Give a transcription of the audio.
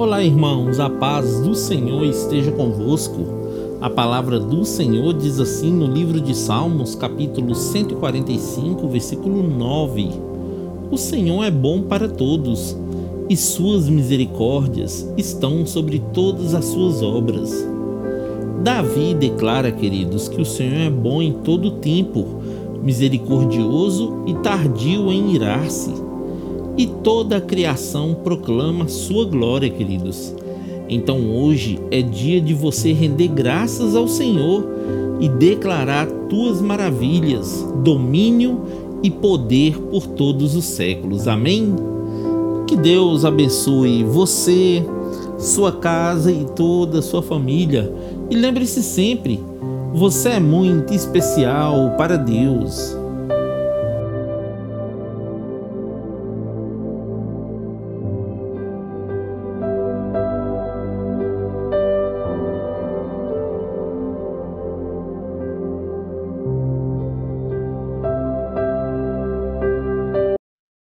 Olá, irmãos, a paz do Senhor esteja convosco. A palavra do Senhor diz assim no livro de Salmos, capítulo 145, versículo 9: O Senhor é bom para todos, e suas misericórdias estão sobre todas as suas obras. Davi declara, queridos, que o Senhor é bom em todo tempo, misericordioso e tardio em irar-se e toda a criação proclama sua glória, queridos. Então hoje é dia de você render graças ao Senhor e declarar tuas maravilhas, domínio e poder por todos os séculos. Amém? Que Deus abençoe você, sua casa e toda a sua família. E lembre-se sempre, você é muito especial para Deus.